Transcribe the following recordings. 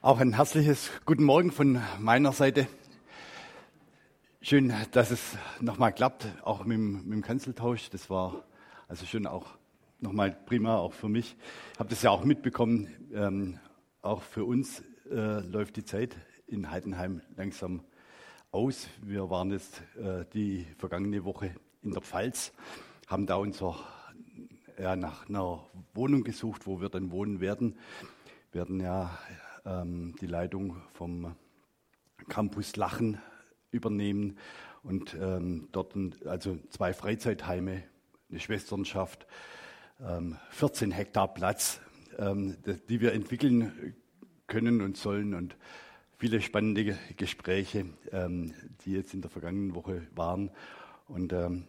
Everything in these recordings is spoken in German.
Auch ein herzliches Guten Morgen von meiner Seite. Schön, dass es nochmal klappt, auch mit dem, mit dem Kanzeltausch. Das war also schon auch nochmal prima, auch für mich. Ich habe das ja auch mitbekommen. Ähm, auch für uns äh, läuft die Zeit in Heidenheim langsam aus. Wir waren jetzt äh, die vergangene Woche in der Pfalz, haben da unser, ja, nach einer Wohnung gesucht, wo wir dann wohnen werden. Wir werden ja ähm, die Leitung vom Campus Lachen übernehmen und ähm, dort also zwei Freizeitheime, eine Schwesternschaft, ähm, 14 Hektar Platz, ähm, die wir entwickeln können und sollen und viele spannende Gespräche, ähm, die jetzt in der vergangenen Woche waren. Und ähm,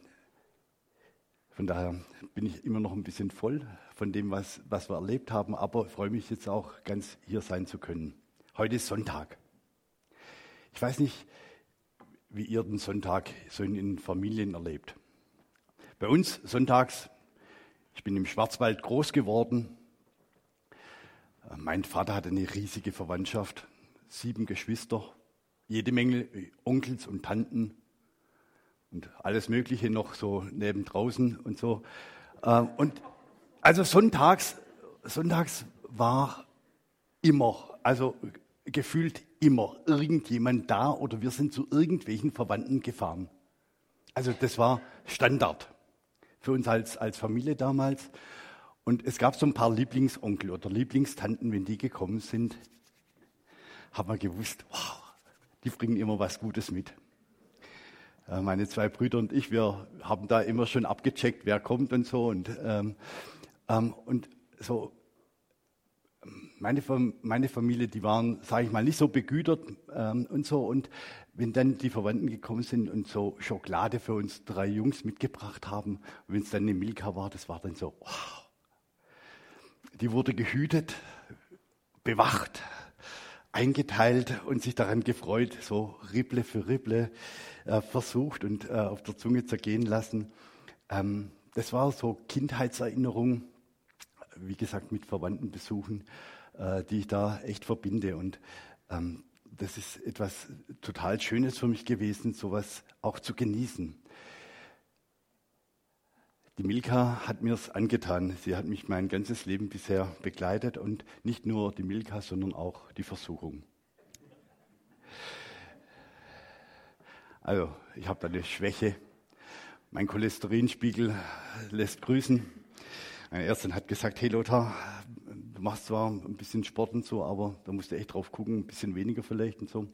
von daher bin ich immer noch ein bisschen voll von dem, was, was wir erlebt haben, aber freue mich jetzt auch ganz hier sein zu können. Heute ist Sonntag. Ich weiß nicht, wie ihr den Sonntag so in den Familien erlebt. Bei uns sonntags, ich bin im Schwarzwald groß geworden. Mein Vater hatte eine riesige Verwandtschaft, sieben Geschwister, jede Menge Onkels und Tanten und alles Mögliche noch so neben draußen und so. Ähm, und also sonntags, sonntags war immer, also gefühlt immer irgendjemand da oder wir sind zu irgendwelchen Verwandten gefahren. Also das war Standard für uns als, als Familie damals. Und es gab so ein paar Lieblingsonkel oder Lieblingstanten, wenn die gekommen sind, haben wir gewusst, wow, die bringen immer was Gutes mit. Äh, meine zwei Brüder und ich, wir haben da immer schon abgecheckt, wer kommt und so. Und, ähm, ähm, und so, meine, meine Familie, die waren, sage ich mal, nicht so begütert ähm, und so. Und wenn dann die Verwandten gekommen sind und so Schokolade für uns drei Jungs mitgebracht haben, wenn es dann eine Milka war, das war dann so, wow. Die wurde gehütet, bewacht, eingeteilt und sich daran gefreut, so Ripple für Ripple äh, versucht und äh, auf der Zunge zergehen lassen. Ähm, das war so Kindheitserinnerung, wie gesagt, mit Verwandtenbesuchen, äh, die ich da echt verbinde. Und ähm, das ist etwas total Schönes für mich gewesen, sowas auch zu genießen. Die Milka hat mir es angetan. Sie hat mich mein ganzes Leben bisher begleitet und nicht nur die Milka, sondern auch die Versuchung. Also, ich habe da eine Schwäche. Mein Cholesterinspiegel lässt grüßen. Meine Ärztin hat gesagt, hey Lothar, du machst zwar ein bisschen Sport und so, aber da musst du echt drauf gucken, ein bisschen weniger vielleicht und so.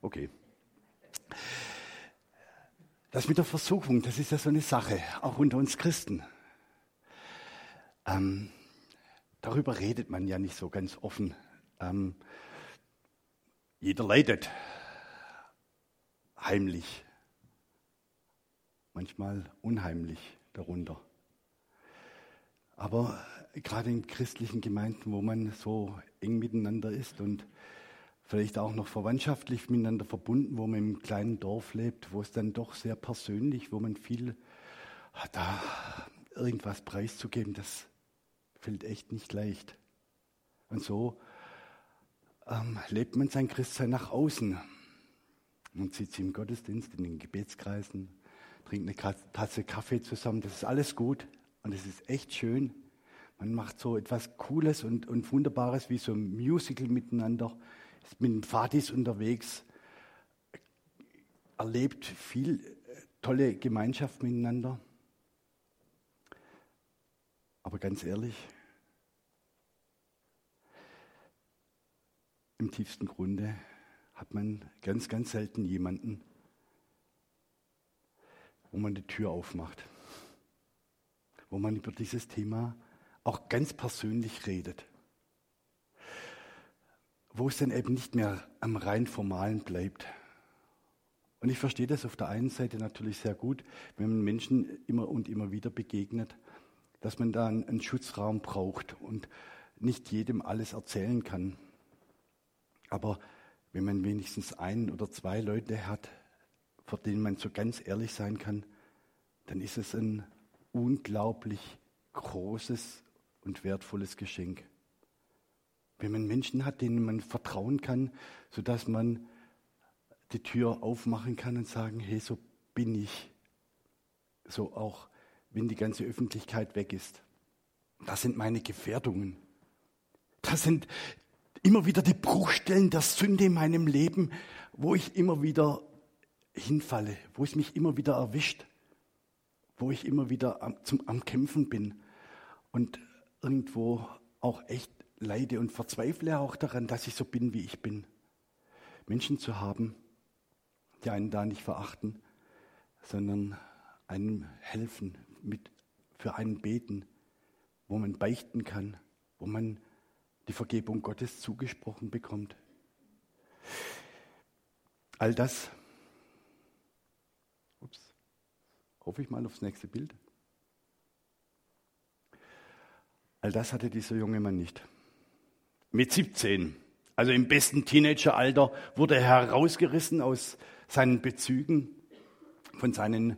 Okay. Das mit der Versuchung, das ist ja so eine Sache, auch unter uns Christen. Ähm, darüber redet man ja nicht so ganz offen. Ähm, jeder leidet heimlich, manchmal unheimlich darunter. Aber gerade in christlichen Gemeinden, wo man so eng miteinander ist und vielleicht auch noch verwandtschaftlich miteinander verbunden, wo man im kleinen Dorf lebt, wo es dann doch sehr persönlich, wo man viel da irgendwas preiszugeben, das fällt echt nicht leicht. Und so ähm, lebt man sein Christsein nach außen. Man zieht sich im Gottesdienst, in den Gebetskreisen, trinkt eine Tasse Kaffee zusammen. Das ist alles gut und es ist echt schön. Man macht so etwas Cooles und, und Wunderbares wie so ein Musical miteinander ist mit den Fatis unterwegs, erlebt viel äh, tolle Gemeinschaft miteinander. Aber ganz ehrlich, im tiefsten Grunde hat man ganz, ganz selten jemanden, wo man die Tür aufmacht, wo man über dieses Thema auch ganz persönlich redet wo es dann eben nicht mehr am rein formalen bleibt. Und ich verstehe das auf der einen Seite natürlich sehr gut, wenn man Menschen immer und immer wieder begegnet, dass man da einen Schutzraum braucht und nicht jedem alles erzählen kann. Aber wenn man wenigstens ein oder zwei Leute hat, vor denen man so ganz ehrlich sein kann, dann ist es ein unglaublich großes und wertvolles Geschenk wenn man Menschen hat, denen man vertrauen kann, sodass man die Tür aufmachen kann und sagen, hey, so bin ich. So auch, wenn die ganze Öffentlichkeit weg ist. Das sind meine Gefährdungen. Das sind immer wieder die Bruchstellen der Sünde in meinem Leben, wo ich immer wieder hinfalle, wo es mich immer wieder erwischt, wo ich immer wieder am, zum, am Kämpfen bin und irgendwo auch echt leide und verzweifle auch daran, dass ich so bin, wie ich bin. Menschen zu haben, die einen da nicht verachten, sondern einem helfen, mit, für einen beten, wo man beichten kann, wo man die Vergebung Gottes zugesprochen bekommt. All das, ups, hoffe ich mal aufs nächste Bild. All das hatte dieser junge Mann nicht. Mit 17, also im besten Teenageralter, wurde er herausgerissen aus seinen Bezügen von seinen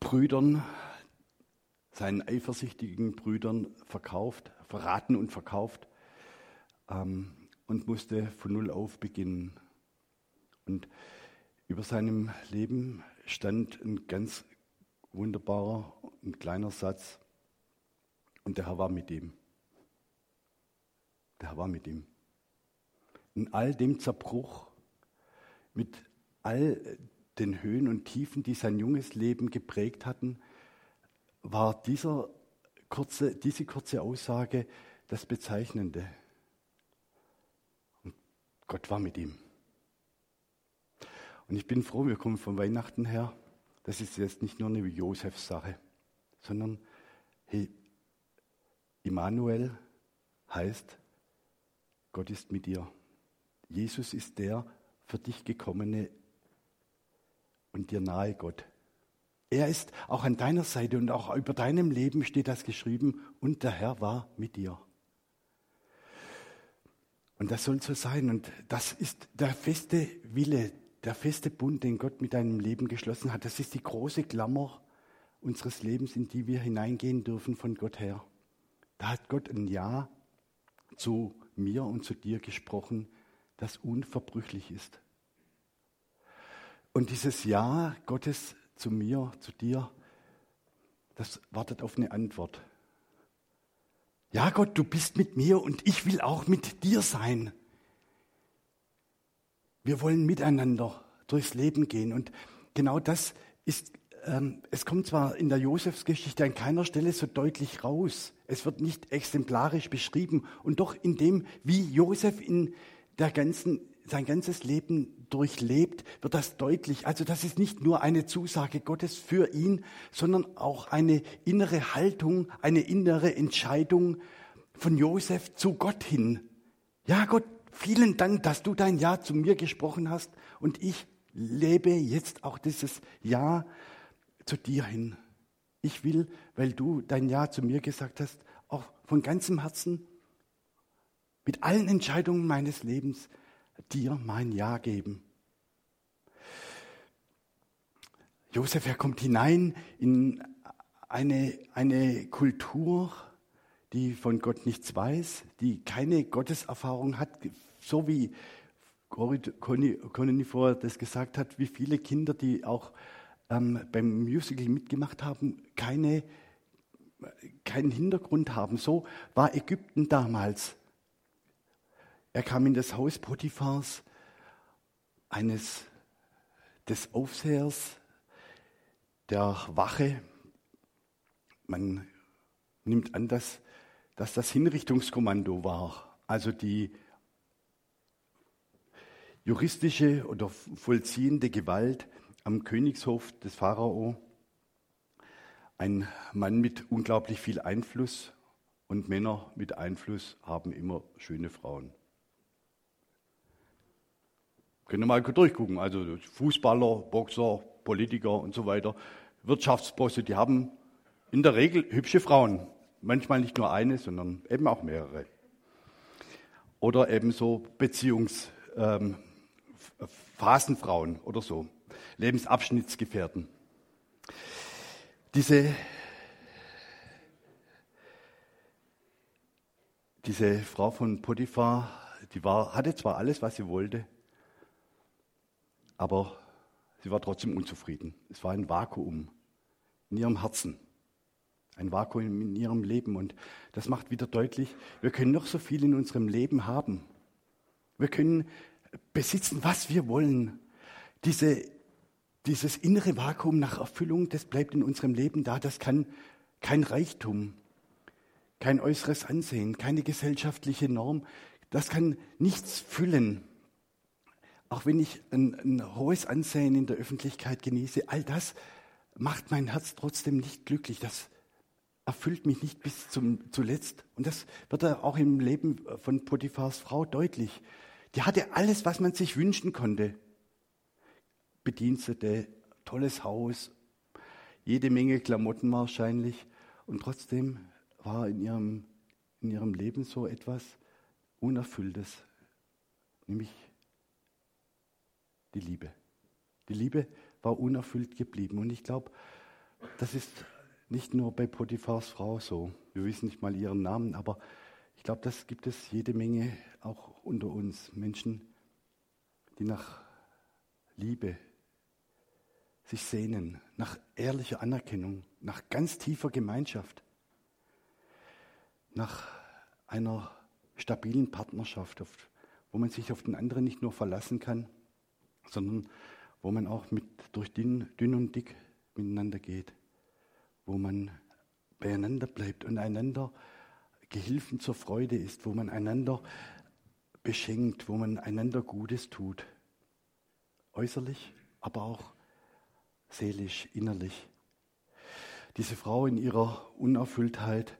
Brüdern, seinen eifersüchtigen Brüdern verkauft, verraten und verkauft ähm, und musste von Null auf beginnen. Und über seinem Leben stand ein ganz wunderbarer und kleiner Satz. Und der Herr war mit ihm. Der Herr war mit ihm. In all dem Zerbruch, mit all den Höhen und Tiefen, die sein junges Leben geprägt hatten, war dieser kurze, diese kurze Aussage das Bezeichnende. Und Gott war mit ihm. Und ich bin froh, wir kommen von Weihnachten her. Das ist jetzt nicht nur eine Josefs Sache, sondern hey, Immanuel heißt, Gott ist mit dir. Jesus ist der für dich gekommene und dir nahe Gott. Er ist auch an deiner Seite und auch über deinem Leben steht das geschrieben und der Herr war mit dir. Und das soll so sein und das ist der feste Wille, der feste Bund, den Gott mit deinem Leben geschlossen hat. Das ist die große Klammer unseres Lebens, in die wir hineingehen dürfen von Gott her. Da hat Gott ein Ja zu mir und zu dir gesprochen, das unverbrüchlich ist. Und dieses Ja Gottes zu mir, zu dir, das wartet auf eine Antwort. Ja Gott, du bist mit mir und ich will auch mit dir sein. Wir wollen miteinander durchs Leben gehen. Und genau das ist, ähm, es kommt zwar in der Josefsgeschichte an keiner Stelle so deutlich raus. Es wird nicht exemplarisch beschrieben. Und doch in dem, wie Josef in der ganzen sein ganzes Leben durchlebt, wird das deutlich. Also das ist nicht nur eine Zusage Gottes für ihn, sondern auch eine innere Haltung, eine innere Entscheidung von Josef zu Gott hin. Ja, Gott, vielen Dank, dass du dein Ja zu mir gesprochen hast und ich lebe jetzt auch dieses Ja zu dir hin. Ich will, weil du dein Ja zu mir gesagt hast, auch von ganzem Herzen mit allen Entscheidungen meines Lebens dir mein Ja geben. Josef, er kommt hinein in eine, eine Kultur, die von Gott nichts weiß, die keine Gotteserfahrung hat, so wie Conny vorher das gesagt hat, wie viele Kinder, die auch ähm, beim Musical mitgemacht haben, keine, keinen Hintergrund haben. So war Ägypten damals. Er kam in das Haus Potiphars, eines des Aufsehers der Wache. Man nimmt an, dass, dass das Hinrichtungskommando war, also die juristische oder vollziehende Gewalt am Königshof des Pharao. Ein Mann mit unglaublich viel Einfluss und Männer mit Einfluss haben immer schöne Frauen. Können wir mal durchgucken. Also Fußballer, Boxer, Politiker und so weiter, Wirtschaftsbosse, die haben in der Regel hübsche Frauen. Manchmal nicht nur eine, sondern eben auch mehrere. Oder eben so Beziehungsphasenfrauen ähm, oder so. Lebensabschnittsgefährten. Diese diese Frau von Potiphar, die war, hatte zwar alles, was sie wollte, aber sie war trotzdem unzufrieden. Es war ein Vakuum in ihrem Herzen, ein Vakuum in ihrem Leben. Und das macht wieder deutlich, wir können noch so viel in unserem Leben haben. Wir können besitzen, was wir wollen. Diese, dieses innere Vakuum nach Erfüllung, das bleibt in unserem Leben da. Das kann kein Reichtum, kein äußeres Ansehen, keine gesellschaftliche Norm, das kann nichts füllen. Auch wenn ich ein, ein hohes Ansehen in der Öffentlichkeit genieße, all das macht mein Herz trotzdem nicht glücklich. Das erfüllt mich nicht bis zum zuletzt. Und das wird auch im Leben von Potiphars Frau deutlich. Die hatte alles, was man sich wünschen konnte. Bedienstete, tolles Haus, jede Menge Klamotten wahrscheinlich. Und trotzdem war in ihrem, in ihrem Leben so etwas Unerfülltes, nämlich die Liebe. Die Liebe war unerfüllt geblieben. Und ich glaube, das ist nicht nur bei Potiphars Frau so. Wir wissen nicht mal ihren Namen, aber ich glaube, das gibt es jede Menge auch unter uns. Menschen, die nach Liebe sich sehnen, nach ehrlicher Anerkennung, nach ganz tiefer Gemeinschaft, nach einer stabilen Partnerschaft, wo man sich auf den anderen nicht nur verlassen kann, sondern wo man auch mit, durch dünn, dünn und dick miteinander geht, wo man beieinander bleibt und einander Gehilfen zur Freude ist, wo man einander beschenkt, wo man einander Gutes tut. Äußerlich, aber auch seelisch, innerlich. Diese Frau in ihrer Unerfülltheit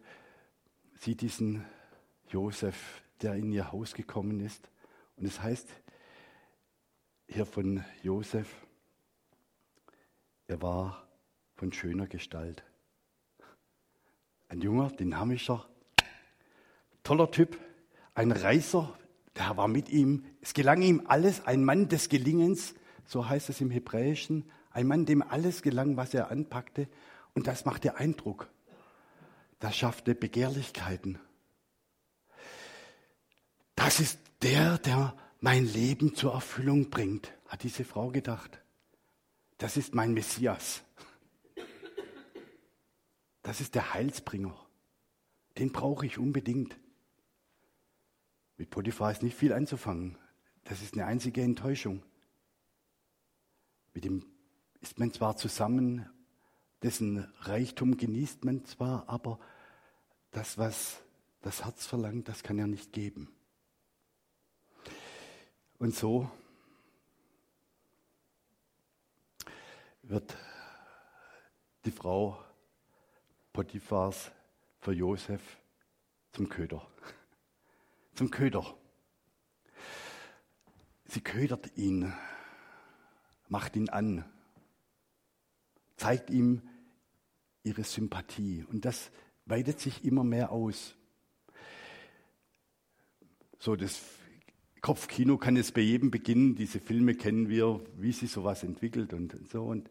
sieht diesen Josef, der in ihr Haus gekommen ist. Und es heißt hier von Josef, er war von schöner Gestalt. Ein junger, dynamischer, toller Typ, ein Reiser, der war mit ihm. Es gelang ihm alles, ein Mann des Gelingens, so heißt es im Hebräischen, ein Mann, dem alles gelang, was er anpackte. Und das machte Eindruck. Das schaffte Begehrlichkeiten. Das ist der, der mein Leben zur Erfüllung bringt, hat diese Frau gedacht. Das ist mein Messias. Das ist der Heilsbringer. Den brauche ich unbedingt. Mit Potiphar ist nicht viel anzufangen. Das ist eine einzige Enttäuschung. Mit dem ist man zwar zusammen, dessen Reichtum genießt man zwar, aber das, was das Herz verlangt, das kann er nicht geben. Und so wird die Frau Potiphars für Josef zum Köder zum Köder. Sie ködert ihn, macht ihn an, zeigt ihm ihre Sympathie. Und das weitet sich immer mehr aus. So, das Kopfkino kann es bei jedem beginnen. Diese Filme kennen wir, wie sich sowas entwickelt und so. Und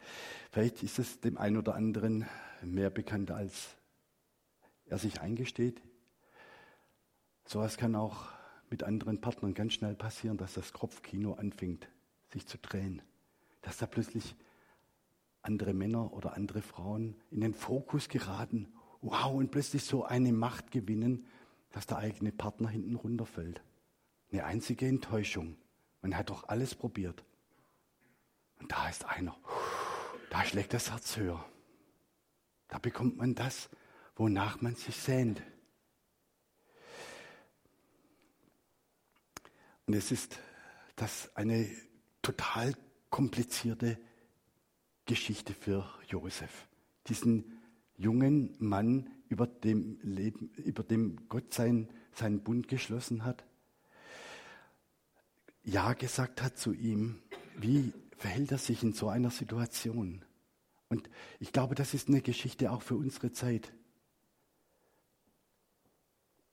vielleicht ist es dem einen oder anderen mehr bekannt, als er sich eingesteht. Sowas kann auch mit anderen Partnern ganz schnell passieren, dass das Kopfkino anfängt, sich zu drehen. Dass da plötzlich andere Männer oder andere Frauen in den Fokus geraten. Wow, und plötzlich so eine Macht gewinnen, dass der eigene Partner hinten runterfällt. Eine einzige Enttäuschung. Man hat doch alles probiert. Und da ist einer. Da schlägt das Herz höher. Da bekommt man das, wonach man sich sehnt. Und es ist das eine total komplizierte Geschichte für Josef. Diesen jungen Mann, über dem, Leben, über dem Gott sein, seinen Bund geschlossen hat, Ja gesagt hat zu ihm. Wie verhält er sich in so einer Situation? Und ich glaube, das ist eine Geschichte auch für unsere Zeit.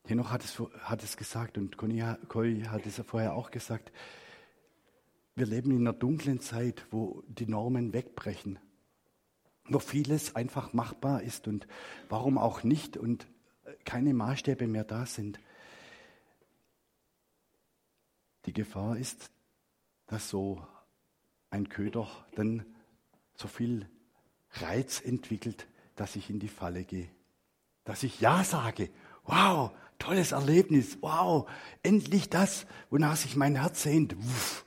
Henoch hat es, hat es gesagt und Koi hat es vorher auch gesagt. Wir leben in einer dunklen Zeit, wo die Normen wegbrechen, wo vieles einfach machbar ist und warum auch nicht und keine Maßstäbe mehr da sind. Die Gefahr ist, dass so ein Köder dann so viel Reiz entwickelt, dass ich in die Falle gehe. Dass ich Ja sage. Wow, tolles Erlebnis. Wow, endlich das, wonach sich mein Herz sehnt. Wuff.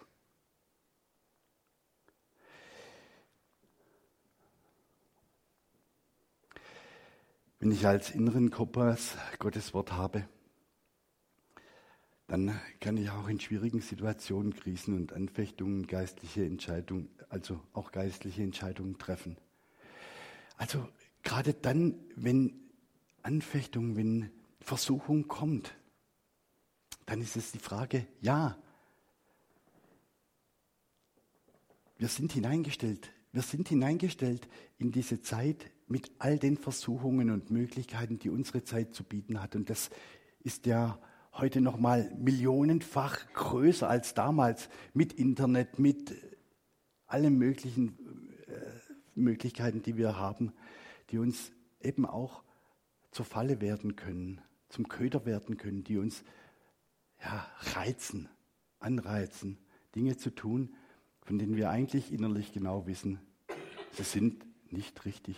Wenn ich als inneren Kompass Gottes Wort habe, dann kann ich auch in schwierigen Situationen, Krisen und Anfechtungen geistliche Entscheidungen, also auch geistliche Entscheidungen treffen. Also gerade dann, wenn Anfechtung, wenn Versuchung kommt, dann ist es die Frage, ja, wir sind hineingestellt, wir sind hineingestellt in diese Zeit mit all den Versuchungen und Möglichkeiten, die unsere Zeit zu bieten hat. Und das ist ja heute noch mal millionenfach größer als damals mit Internet, mit allen möglichen Möglichkeiten, die wir haben, die uns eben auch zur Falle werden können, zum Köder werden können, die uns ja, reizen, anreizen, Dinge zu tun, von denen wir eigentlich innerlich genau wissen, sie sind nicht richtig.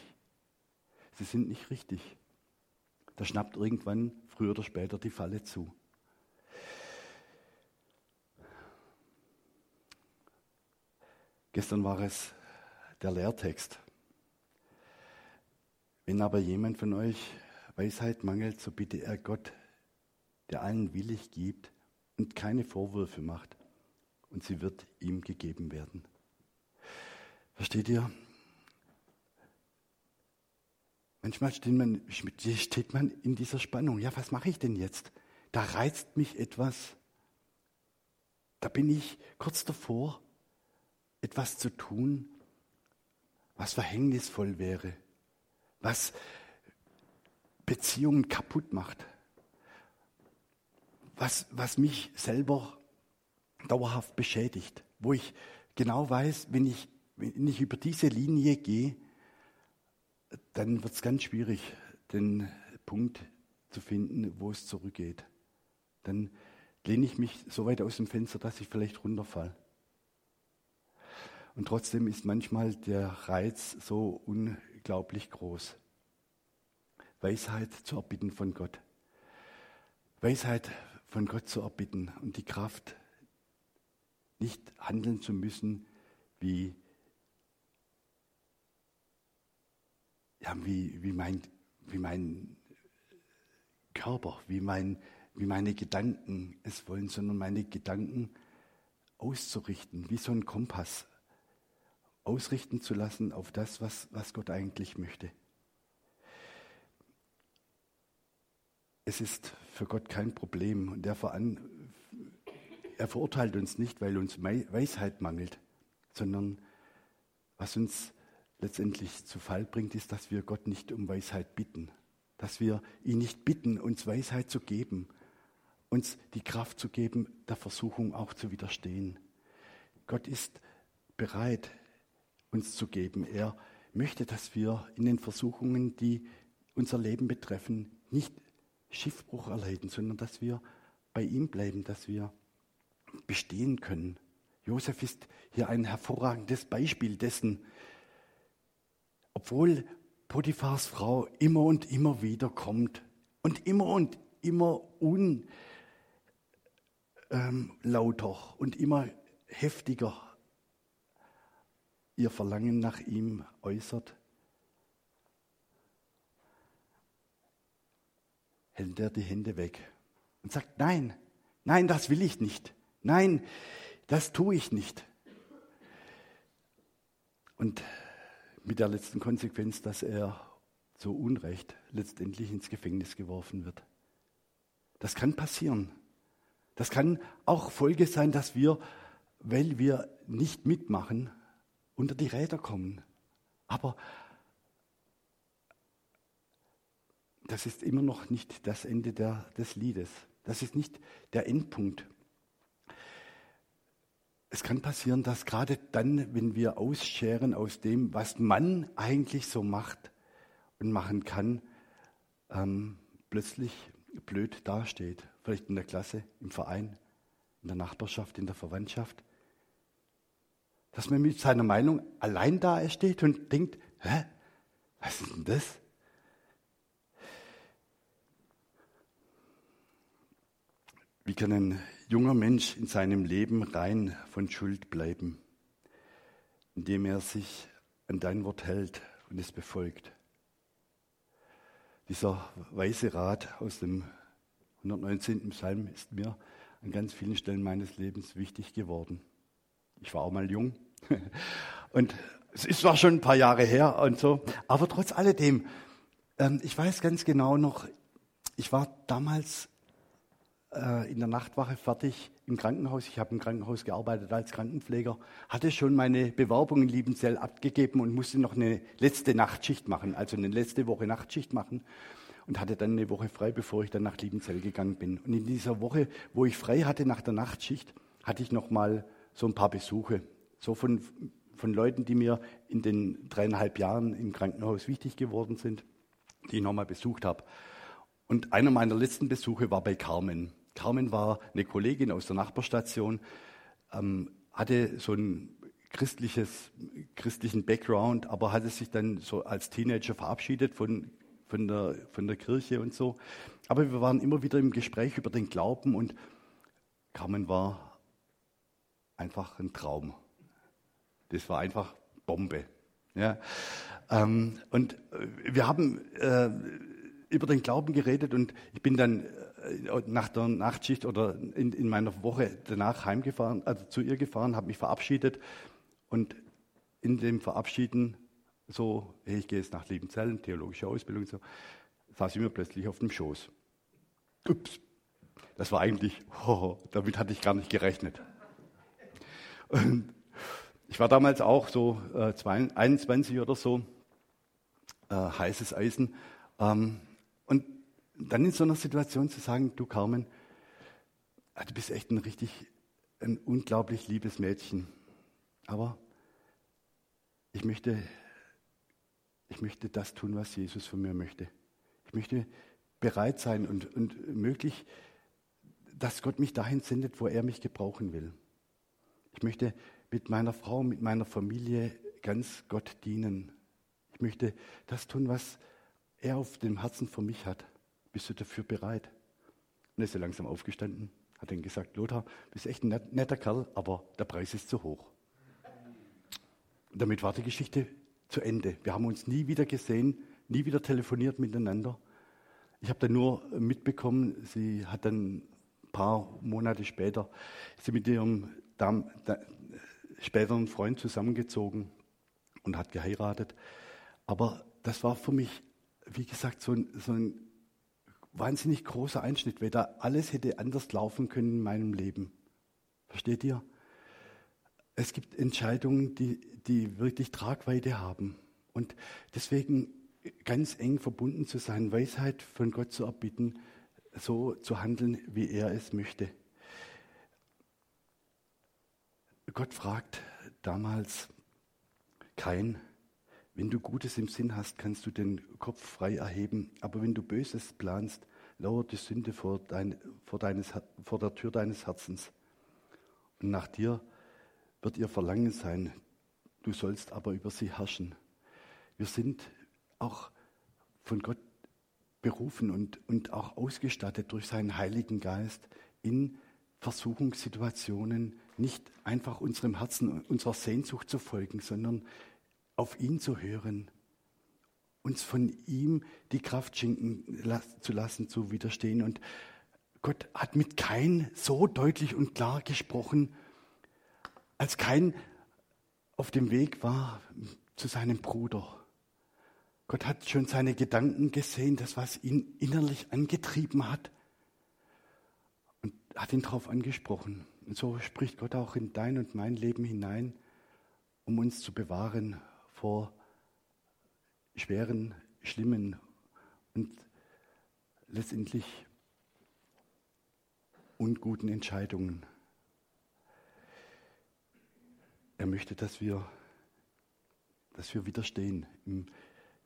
Sie sind nicht richtig. Da schnappt irgendwann früher oder später die Falle zu. Gestern war es der Lehrtext. Wenn aber jemand von euch Weisheit mangelt, so bitte er Gott, der allen willig gibt und keine Vorwürfe macht, und sie wird ihm gegeben werden. Versteht ihr? Manchmal steht man, steht man in dieser Spannung. Ja, was mache ich denn jetzt? Da reizt mich etwas. Da bin ich kurz davor, etwas zu tun, was verhängnisvoll wäre, was Beziehungen kaputt macht, was, was mich selber dauerhaft beschädigt, wo ich genau weiß, wenn ich, wenn ich über diese Linie gehe, dann wird es ganz schwierig, den Punkt zu finden, wo es zurückgeht. Dann lehne ich mich so weit aus dem Fenster, dass ich vielleicht runterfall. Und trotzdem ist manchmal der Reiz so unglaublich groß. Weisheit zu erbitten von Gott. Weisheit von Gott zu erbitten und die Kraft, nicht handeln zu müssen wie ja, wie, wie, mein, wie mein Körper, wie, mein, wie meine Gedanken es wollen, sondern meine Gedanken auszurichten, wie so ein Kompass, ausrichten zu lassen auf das, was, was Gott eigentlich möchte. Es ist für Gott kein Problem und er, veran, er verurteilt uns nicht, weil uns Weisheit mangelt, sondern was uns letztendlich zu Fall bringt, ist, dass wir Gott nicht um Weisheit bitten, dass wir ihn nicht bitten, uns Weisheit zu geben, uns die Kraft zu geben, der Versuchung auch zu widerstehen. Gott ist bereit, uns zu geben. Er möchte, dass wir in den Versuchungen, die unser Leben betreffen, nicht Schiffbruch erleiden, sondern dass wir bei ihm bleiben, dass wir bestehen können. Josef ist hier ein hervorragendes Beispiel dessen, obwohl Potiphars Frau immer und immer wieder kommt und immer und immer unlauter ähm, und immer heftiger ihr Verlangen nach ihm äußert, hält er die Hände weg und sagt, nein, nein, das will ich nicht, nein, das tue ich nicht. Und mit der letzten Konsequenz, dass er zu Unrecht letztendlich ins Gefängnis geworfen wird. Das kann passieren. Das kann auch Folge sein, dass wir, weil wir nicht mitmachen, unter die Räder kommen. Aber das ist immer noch nicht das Ende der, des Liedes. Das ist nicht der Endpunkt. Es kann passieren, dass gerade dann, wenn wir ausscheren aus dem, was man eigentlich so macht und machen kann, ähm, plötzlich blöd dasteht. Vielleicht in der Klasse, im Verein, in der Nachbarschaft, in der Verwandtschaft, dass man mit seiner Meinung allein da steht und denkt, hä, was ist denn das? Wie kann ein junger Mensch in seinem Leben rein von Schuld bleiben, indem er sich an dein Wort hält und es befolgt? Dieser weise Rat aus dem 119. Psalm ist mir an ganz vielen Stellen meines Lebens wichtig geworden. Ich war auch mal jung und es ist zwar schon ein paar Jahre her und so, aber trotz alledem, ähm, ich weiß ganz genau noch, ich war damals äh, in der Nachtwache fertig im Krankenhaus. Ich habe im Krankenhaus gearbeitet als Krankenpfleger, hatte schon meine Bewerbung in Liebenzell abgegeben und musste noch eine letzte Nachtschicht machen, also eine letzte Woche Nachtschicht machen und hatte dann eine Woche frei, bevor ich dann nach Liebenzell gegangen bin. Und in dieser Woche, wo ich frei hatte nach der Nachtschicht, hatte ich noch mal so ein paar Besuche, so von, von Leuten, die mir in den dreieinhalb Jahren im Krankenhaus wichtig geworden sind, die ich noch mal besucht habe. Und einer meiner letzten Besuche war bei Carmen. Carmen war eine Kollegin aus der Nachbarstation, ähm, hatte so ein christliches, christlichen Background, aber hatte sich dann so als Teenager verabschiedet von, von, der, von der Kirche und so. Aber wir waren immer wieder im Gespräch über den Glauben und Carmen war einfach ein Traum. Das war einfach Bombe. Ja. Ähm, und wir haben äh, über den Glauben geredet und ich bin dann äh, nach der Nachtschicht oder in, in, meiner Woche danach heimgefahren, also zu ihr gefahren, habe mich verabschiedet und in dem Verabschieden so, hey, ich gehe jetzt nach Liebenzellen, theologische Ausbildung, so, saß sie mir plötzlich auf dem Schoß. Ups, das war eigentlich, oh, damit hatte ich gar nicht gerechnet. Und ich war damals auch so äh, 21 oder so, äh, heißes Eisen. Ähm, und dann in so einer Situation zu sagen, du Carmen, ah, du bist echt ein richtig, ein unglaublich liebes Mädchen. Aber ich möchte, ich möchte das tun, was Jesus von mir möchte. Ich möchte bereit sein und, und möglich, dass Gott mich dahin sendet, wo er mich gebrauchen will. Ich möchte mit meiner Frau, mit meiner Familie ganz Gott dienen. Ich möchte das tun, was er auf dem Herzen für mich hat. Bist du dafür bereit? Und er ist er langsam aufgestanden, hat dann gesagt, Lothar, bist echt ein netter Kerl, aber der Preis ist zu hoch. Und damit war die Geschichte zu Ende. Wir haben uns nie wieder gesehen, nie wieder telefoniert miteinander. Ich habe dann nur mitbekommen, sie hat dann ein paar Monate später, sie mit ihrem Dam, da, späteren Freund zusammengezogen und hat geheiratet. Aber das war für mich, wie gesagt, so ein, so ein wahnsinnig großer Einschnitt, weil da alles hätte anders laufen können in meinem Leben. Versteht ihr? Es gibt Entscheidungen, die, die wirklich Tragweite haben. Und deswegen ganz eng verbunden zu sein, Weisheit von Gott zu erbitten, so zu handeln, wie er es möchte. Gott fragt damals kein, wenn du Gutes im Sinn hast, kannst du den Kopf frei erheben. Aber wenn du Böses planst, lauert die Sünde vor, dein, vor, deines, vor der Tür deines Herzens. Und nach dir wird ihr Verlangen sein. Du sollst aber über sie herrschen. Wir sind auch von Gott berufen und, und auch ausgestattet durch seinen Heiligen Geist in Versuchungssituationen nicht einfach unserem Herzen, unserer Sehnsucht zu folgen, sondern auf ihn zu hören, uns von ihm die Kraft schenken zu lassen, zu widerstehen. Und Gott hat mit Kain so deutlich und klar gesprochen, als Kain auf dem Weg war zu seinem Bruder. Gott hat schon seine Gedanken gesehen, das, was ihn innerlich angetrieben hat, hat ihn darauf angesprochen. Und so spricht Gott auch in dein und mein Leben hinein, um uns zu bewahren vor schweren, schlimmen und letztendlich unguten Entscheidungen. Er möchte, dass wir, dass wir widerstehen. Im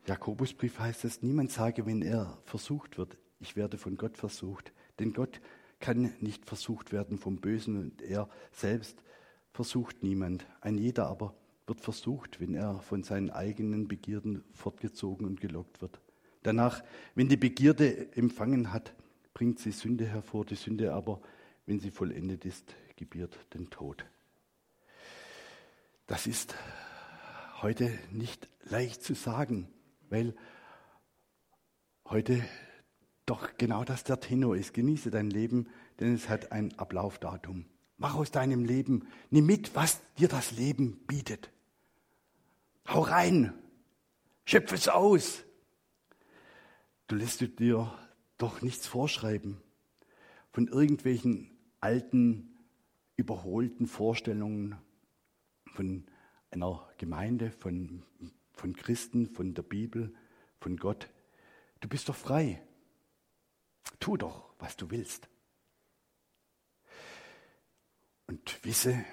Jakobusbrief heißt es, niemand sage, wenn er versucht wird, ich werde von Gott versucht. Denn Gott kann nicht versucht werden vom Bösen und er selbst versucht niemand. Ein jeder aber wird versucht, wenn er von seinen eigenen Begierden fortgezogen und gelockt wird. Danach, wenn die Begierde empfangen hat, bringt sie Sünde hervor, die Sünde aber, wenn sie vollendet ist, gebiert den Tod. Das ist heute nicht leicht zu sagen, weil heute doch genau das der Tenor ist. Genieße dein Leben, denn es hat ein Ablaufdatum. Mach aus deinem Leben, nimm mit, was dir das Leben bietet. Hau rein, schöpfe es aus. Du lässt dir doch nichts vorschreiben von irgendwelchen alten, überholten Vorstellungen von einer Gemeinde, von, von Christen, von der Bibel, von Gott. Du bist doch frei. Tu doch, was du willst. Und wisse,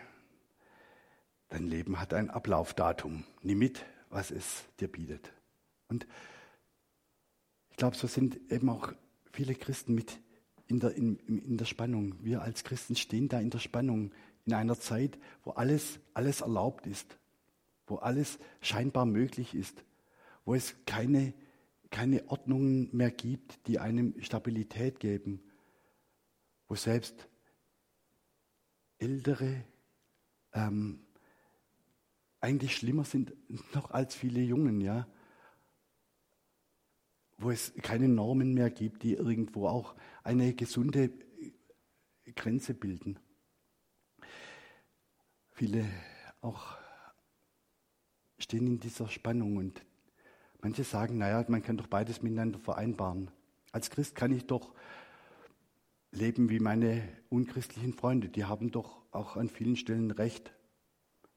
dein Leben hat ein Ablaufdatum. Nimm mit, was es dir bietet. Und ich glaube, so sind eben auch viele Christen mit in der, in, in der Spannung. Wir als Christen stehen da in der Spannung, in einer Zeit, wo alles, alles erlaubt ist, wo alles scheinbar möglich ist, wo es keine, keine Ordnungen mehr gibt, die einem Stabilität geben, wo selbst Ältere ähm, eigentlich schlimmer sind noch als viele Jungen, ja, wo es keine Normen mehr gibt, die irgendwo auch eine gesunde Grenze bilden. Viele auch stehen in dieser Spannung und manche sagen, naja, man kann doch beides miteinander vereinbaren. Als Christ kann ich doch leben wie meine unchristlichen Freunde. Die haben doch auch an vielen Stellen recht.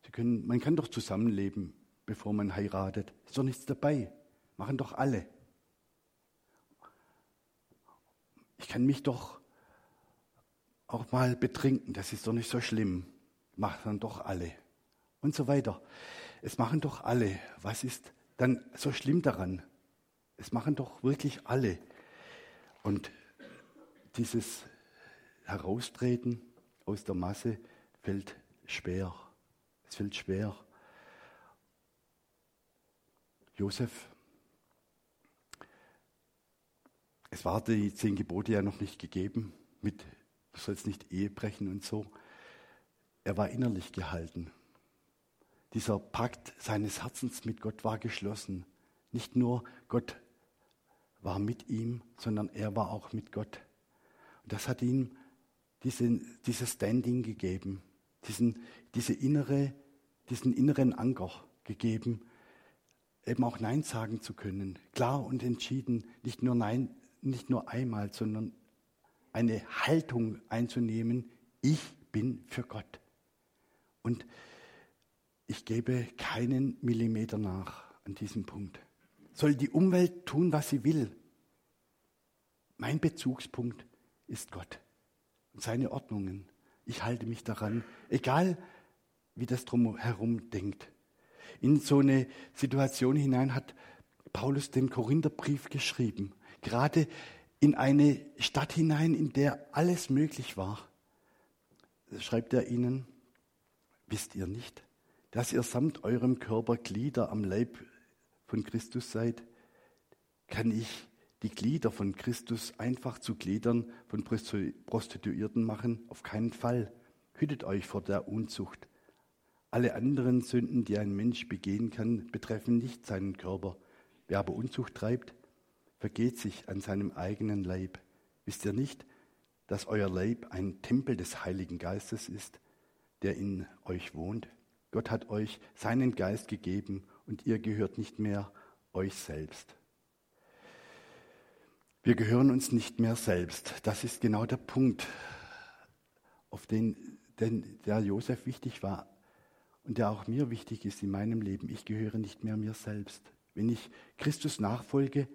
Sie können, man kann doch zusammenleben, bevor man heiratet. Ist doch nichts dabei. Machen doch alle. Ich kann mich doch auch mal betrinken, das ist doch nicht so schlimm. Machen doch alle. Und so weiter. Es machen doch alle. Was ist dann so schlimm daran? Es machen doch wirklich alle. Und dieses Heraustreten aus der Masse fällt schwer. Es fällt schwer. Josef, es war die zehn Gebote ja noch nicht gegeben, mit du sollst nicht Ehe brechen und so. Er war innerlich gehalten. Dieser Pakt seines Herzens mit Gott war geschlossen. Nicht nur Gott war mit ihm, sondern er war auch mit Gott. Und das hat ihm diesen, dieses Standing gegeben, diesen, diese innere, diesen inneren Anker gegeben, eben auch Nein sagen zu können, klar und entschieden, nicht nur Nein, nicht nur einmal, sondern eine Haltung einzunehmen, ich bin für Gott. Und ich gebe keinen Millimeter nach an diesem Punkt. Soll die Umwelt tun, was sie will? Mein Bezugspunkt ist Gott und seine Ordnungen. Ich halte mich daran, egal wie das drumherum denkt. In so eine Situation hinein hat Paulus den Korintherbrief geschrieben, gerade in eine Stadt hinein, in der alles möglich war. Schreibt er ihnen, wisst ihr nicht, dass ihr samt eurem Körper Glieder am Leib von Christus seid? Kann ich die Glieder von Christus einfach zu Gliedern von Prostituierten machen? Auf keinen Fall. Hütet euch vor der Unzucht. Alle anderen Sünden, die ein Mensch begehen kann, betreffen nicht seinen Körper. Wer aber Unzucht treibt, vergeht sich an seinem eigenen Leib. Wisst ihr nicht, dass euer Leib ein Tempel des Heiligen Geistes ist, der in euch wohnt? Gott hat euch seinen Geist gegeben und ihr gehört nicht mehr euch selbst. Wir gehören uns nicht mehr selbst. Das ist genau der Punkt, auf den, den der Josef wichtig war und der auch mir wichtig ist in meinem Leben. Ich gehöre nicht mehr mir selbst. Wenn ich Christus nachfolge,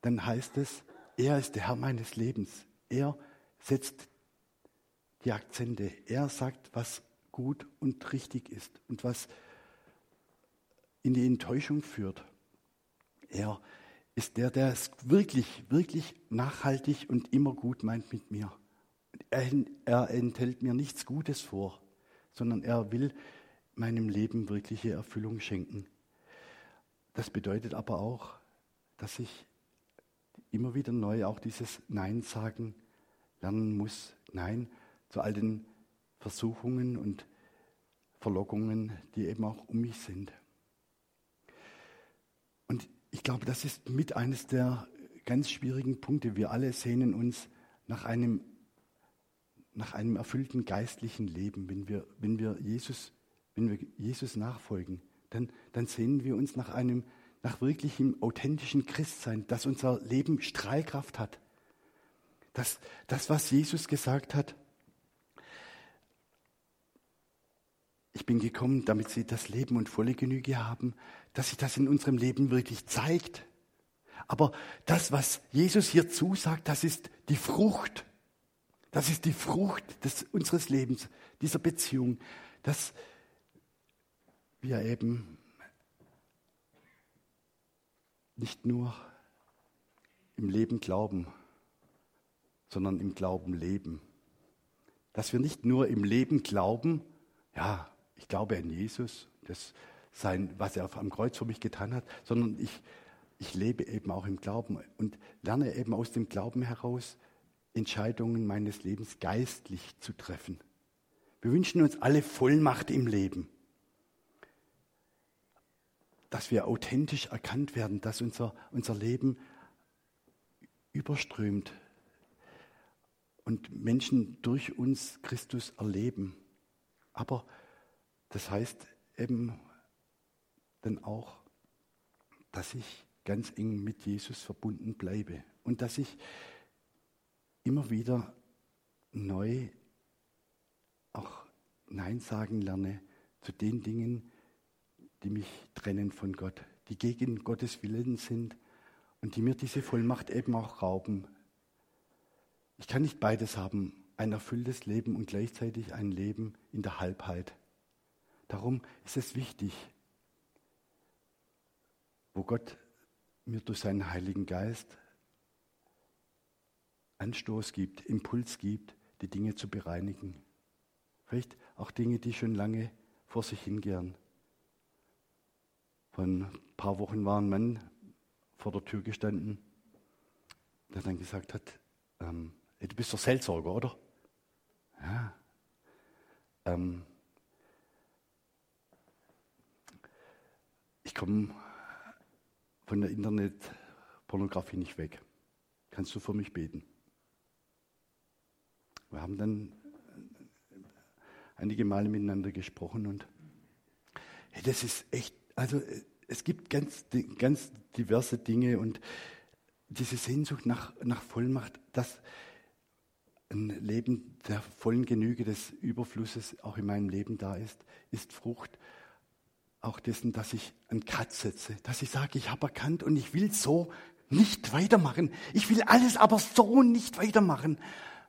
dann heißt es, er ist der Herr meines Lebens. Er setzt die Akzente. Er sagt, was gut und richtig ist und was in die Enttäuschung führt. Er ist der, der es wirklich, wirklich nachhaltig und immer gut meint mit mir. er, er enthält mir nichts Gutes vor, sondern er will meinem Leben wirkliche Erfüllung schenken. Das bedeutet aber auch, dass ich immer wieder neu auch dieses Nein sagen lernen muss. Nein zu all den Versuchungen und Verlockungen, die eben auch um mich sind. Und ich glaube, das ist mit eines der ganz schwierigen Punkte. Wir alle sehnen uns nach einem, nach einem erfüllten geistlichen Leben. Wenn wir, wenn wir, Jesus, wenn wir Jesus nachfolgen, dann, dann sehnen wir uns nach einem, nach wirklichem authentischen Christsein, dass unser Leben Strahlkraft hat. Das, das, was Jesus gesagt hat, ich bin gekommen, damit sie das Leben und volle Genüge haben, dass sich das in unserem Leben wirklich zeigt. Aber das, was Jesus hier zusagt, das ist die Frucht. Das ist die Frucht des, unseres Lebens, dieser Beziehung, dass wir eben nicht nur im Leben glauben, sondern im Glauben leben. Dass wir nicht nur im Leben glauben, ja, ich glaube an Jesus, das sein, was er am Kreuz für mich getan hat, sondern ich, ich lebe eben auch im Glauben und lerne eben aus dem Glauben heraus Entscheidungen meines Lebens geistlich zu treffen. Wir wünschen uns alle Vollmacht im Leben, dass wir authentisch erkannt werden, dass unser, unser Leben überströmt und Menschen durch uns Christus erleben. Aber das heißt eben dann auch, dass ich ganz eng mit Jesus verbunden bleibe und dass ich immer wieder neu auch Nein sagen lerne zu den Dingen, die mich trennen von Gott, die gegen Gottes Willen sind und die mir diese Vollmacht eben auch rauben. Ich kann nicht beides haben, ein erfülltes Leben und gleichzeitig ein Leben in der Halbheit. Darum ist es wichtig, wo Gott mir durch seinen Heiligen Geist Anstoß gibt, Impuls gibt, die Dinge zu bereinigen. Vielleicht auch Dinge, die schon lange vor sich hingehen. Vor ein paar Wochen war ein Mann vor der Tür gestanden, der dann gesagt hat, ähm, du bist doch Seelsorger, oder? Ja. Ähm, ich komme von der Internetpornografie nicht weg. Kannst du für mich beten? Wir haben dann einige Male miteinander gesprochen und hey, das ist echt, also es gibt ganz, ganz diverse Dinge und diese Sehnsucht nach, nach Vollmacht, dass ein Leben der vollen Genüge des Überflusses auch in meinem Leben da ist, ist Frucht auch dessen, dass ich einen Cut setze, dass ich sage, ich habe erkannt und ich will so nicht weitermachen. Ich will alles aber so nicht weitermachen.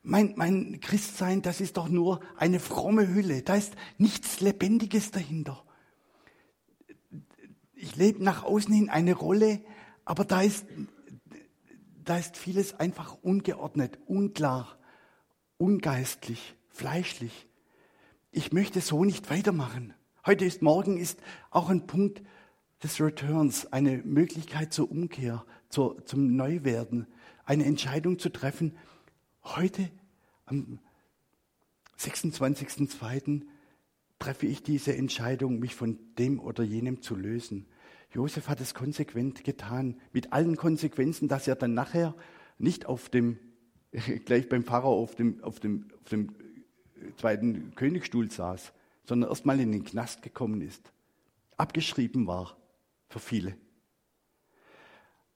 Mein, mein Christsein, das ist doch nur eine fromme Hülle. Da ist nichts Lebendiges dahinter. Ich lebe nach außen hin eine Rolle, aber da ist, da ist vieles einfach ungeordnet, unklar, ungeistlich, fleischlich. Ich möchte so nicht weitermachen. Heute ist morgen ist auch ein Punkt des Returns, eine Möglichkeit zur Umkehr, zur, zum Neuwerden, eine Entscheidung zu treffen. Heute, am 26.02., treffe ich diese Entscheidung, mich von dem oder jenem zu lösen. Josef hat es konsequent getan, mit allen Konsequenzen, dass er dann nachher nicht auf dem, gleich beim Pharao auf dem, auf dem, auf dem zweiten Königsstuhl saß, sondern erst mal in den Knast gekommen ist, abgeschrieben war für viele.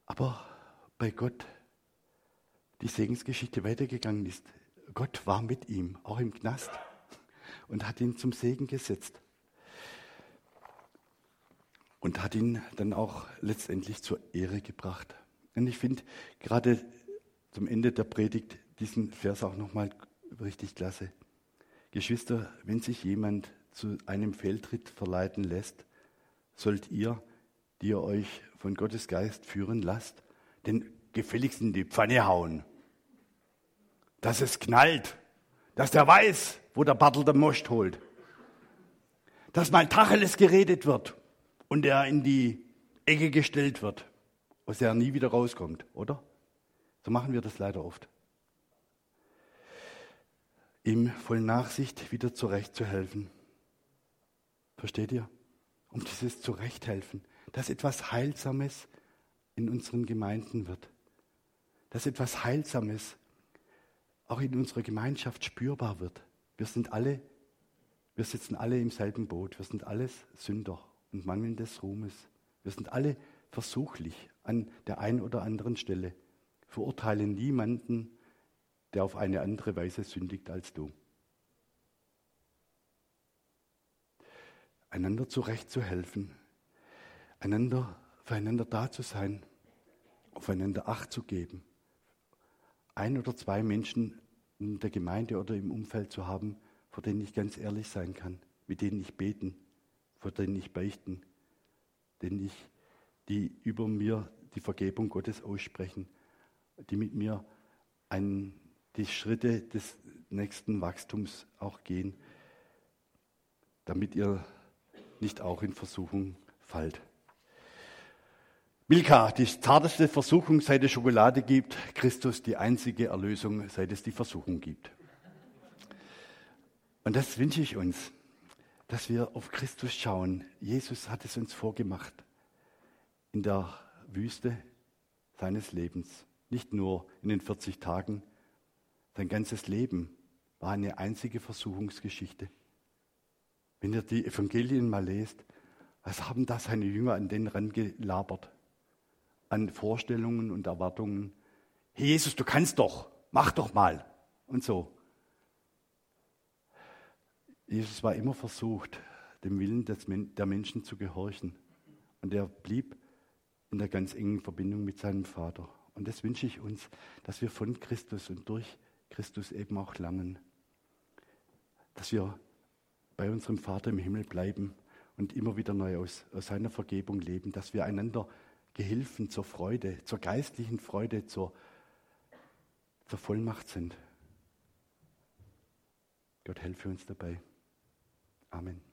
Aber bei Gott die Segensgeschichte weitergegangen ist. Gott war mit ihm, auch im Knast, und hat ihn zum Segen gesetzt. Und hat ihn dann auch letztendlich zur Ehre gebracht. Und ich finde gerade zum Ende der Predigt diesen Vers auch nochmal richtig klasse. Geschwister, wenn sich jemand zu einem Fehltritt verleiten lässt, sollt ihr, die ihr euch von Gottes Geist führen lasst, den gefälligst in die Pfanne hauen, dass es knallt, Dass der weiß, wo der Bartel der Most holt. Dass mal Tacheles geredet wird und er in die Ecke gestellt wird, aus der er nie wieder rauskommt, oder? So machen wir das leider oft. Ihm voll Nachsicht wieder zurechtzuhelfen. Versteht ihr? Um dieses Zurechthelfen, dass etwas Heilsames in unseren Gemeinden wird. Dass etwas Heilsames auch in unserer Gemeinschaft spürbar wird. Wir sind alle, wir sitzen alle im selben Boot. Wir sind alles Sünder und mangelndes Ruhmes. Wir sind alle versuchlich an der einen oder anderen Stelle. Verurteile niemanden, der auf eine andere Weise sündigt als du. Einander zurechtzuhelfen, einander, füreinander da zu sein, aufeinander Acht zu geben, ein oder zwei Menschen in der Gemeinde oder im Umfeld zu haben, vor denen ich ganz ehrlich sein kann, mit denen ich beten, vor denen ich beichten, denen ich, die über mir die Vergebung Gottes aussprechen, die mit mir einen, die Schritte des nächsten Wachstums auch gehen, damit ihr nicht auch in Versuchung fallt. Milka, die zarteste Versuchung, seit es Schokolade gibt, Christus die einzige Erlösung, seit es die Versuchung gibt. Und das wünsche ich uns, dass wir auf Christus schauen. Jesus hat es uns vorgemacht in der Wüste seines Lebens. Nicht nur in den 40 Tagen, sein ganzes Leben war eine einzige Versuchungsgeschichte. Wenn ihr die Evangelien mal lest, was haben da seine Jünger an den Rand gelabert? an Vorstellungen und Erwartungen. Hey Jesus, du kannst doch, mach doch mal und so. Jesus war immer versucht, dem Willen der Menschen zu gehorchen. Und er blieb in der ganz engen Verbindung mit seinem Vater. Und das wünsche ich uns, dass wir von Christus und durch Christus eben auch lernen. Dass wir bei unserem Vater im Himmel bleiben und immer wieder neu aus, aus seiner Vergebung leben, dass wir einander Gehilfen zur Freude, zur geistlichen Freude, zur, zur Vollmacht sind. Gott helfe uns dabei. Amen.